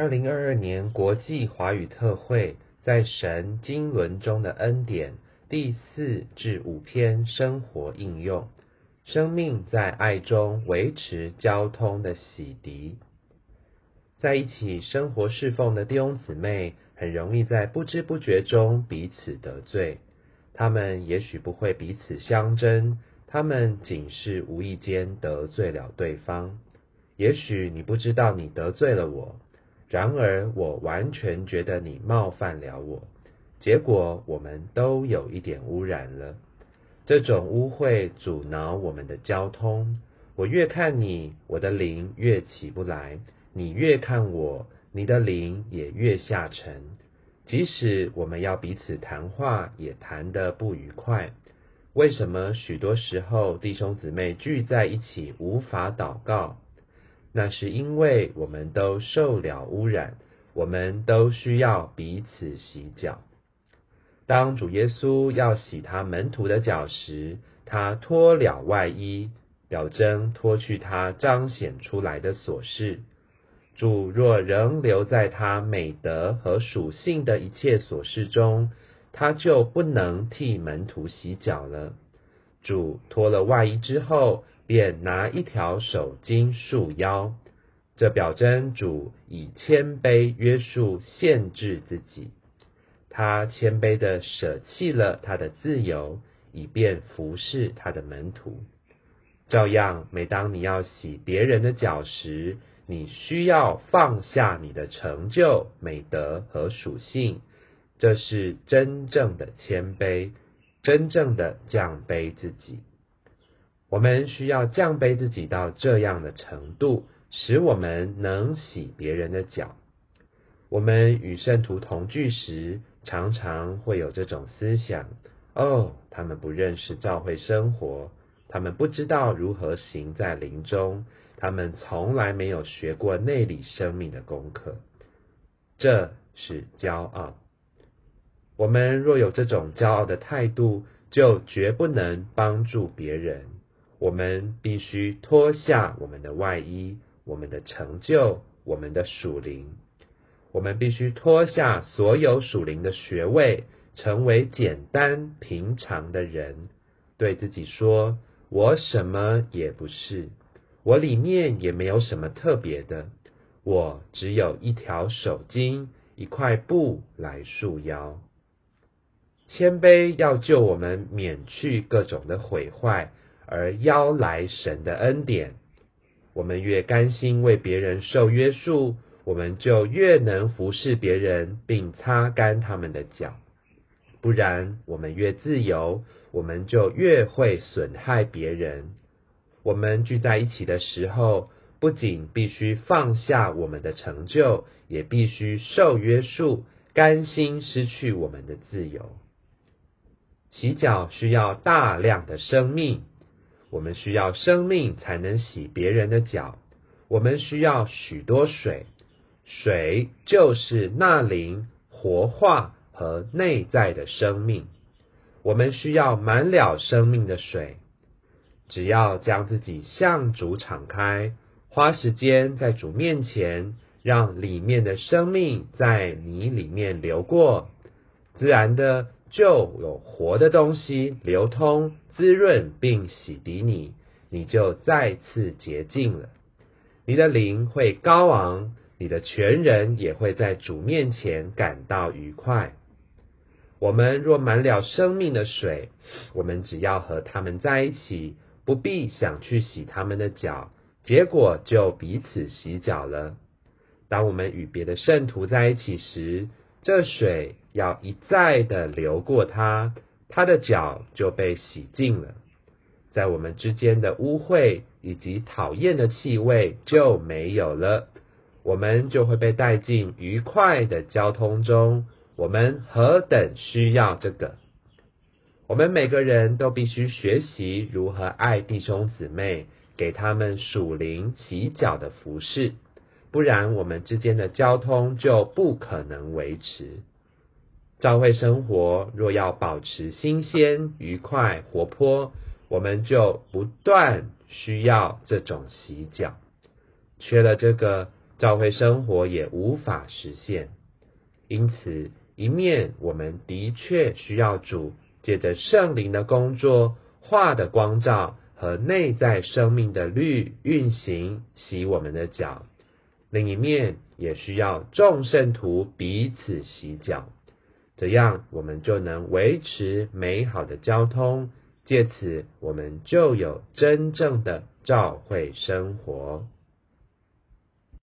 二零二二年国际华语特会在神经纶中的恩典第四至五篇生活应用，生命在爱中维持交通的洗涤，在一起生活侍奉的弟兄姊妹，很容易在不知不觉中彼此得罪。他们也许不会彼此相争，他们仅是无意间得罪了对方。也许你不知道你得罪了我。然而，我完全觉得你冒犯了我，结果我们都有一点污染了。这种污秽阻挠我们的交通。我越看你，我的灵越起不来；你越看我，你的灵也越下沉。即使我们要彼此谈话，也谈得不愉快。为什么许多时候弟兄姊妹聚在一起无法祷告？那是因为我们都受了污染，我们都需要彼此洗脚。当主耶稣要洗他门徒的脚时，他脱了外衣，表征脱去他彰显出来的琐事。主若仍留在他美德和属性的一切琐事中，他就不能替门徒洗脚了。主脱了外衣之后。便拿一条手巾束腰，这表征主以谦卑约束限制自己。他谦卑的舍弃了他的自由，以便服侍他的门徒。照样，每当你要洗别人的脚时，你需要放下你的成就、美德和属性。这是真正的谦卑，真正的降卑自己。我们需要降卑自己到这样的程度，使我们能洗别人的脚。我们与圣徒同居时，常常会有这种思想：哦，他们不认识教会生活，他们不知道如何行在灵中，他们从来没有学过内里生命的功课。这是骄傲。我们若有这种骄傲的态度，就绝不能帮助别人。我们必须脱下我们的外衣，我们的成就，我们的属灵。我们必须脱下所有属灵的学位，成为简单平常的人。对自己说：“我什么也不是，我里面也没有什么特别的。我只有一条手巾，一块布来束腰。谦卑要救我们免去各种的毁坏。”而邀来神的恩典，我们越甘心为别人受约束，我们就越能服侍别人，并擦干他们的脚。不然，我们越自由，我们就越会损害别人。我们聚在一起的时候，不仅必须放下我们的成就，也必须受约束，甘心失去我们的自由。洗脚需要大量的生命。我们需要生命才能洗别人的脚，我们需要许多水，水就是那灵活化和内在的生命。我们需要满了生命的水，只要将自己向主敞开，花时间在主面前，让里面的生命在你里面流过，自然的就有活的东西流通。滋润并洗涤你，你就再次洁净了。你的灵会高昂，你的全人也会在主面前感到愉快。我们若满了生命的水，我们只要和他们在一起，不必想去洗他们的脚，结果就彼此洗脚了。当我们与别的圣徒在一起时，这水要一再的流过他。他的脚就被洗净了，在我们之间的污秽以及讨厌的气味就没有了，我们就会被带进愉快的交通中。我们何等需要这个！我们每个人都必须学习如何爱弟兄姊妹，给他们属灵洗脚的服饰，不然我们之间的交通就不可能维持。教会生活若要保持新鲜、愉快、活泼，我们就不断需要这种洗脚。缺了这个，教会生活也无法实现。因此，一面我们的确需要主借着圣灵的工作、化的光照和内在生命的律运行洗我们的脚；另一面也需要众圣徒彼此洗脚，这样我们就能维持美好的交通，借此我们就有真正的照会生活。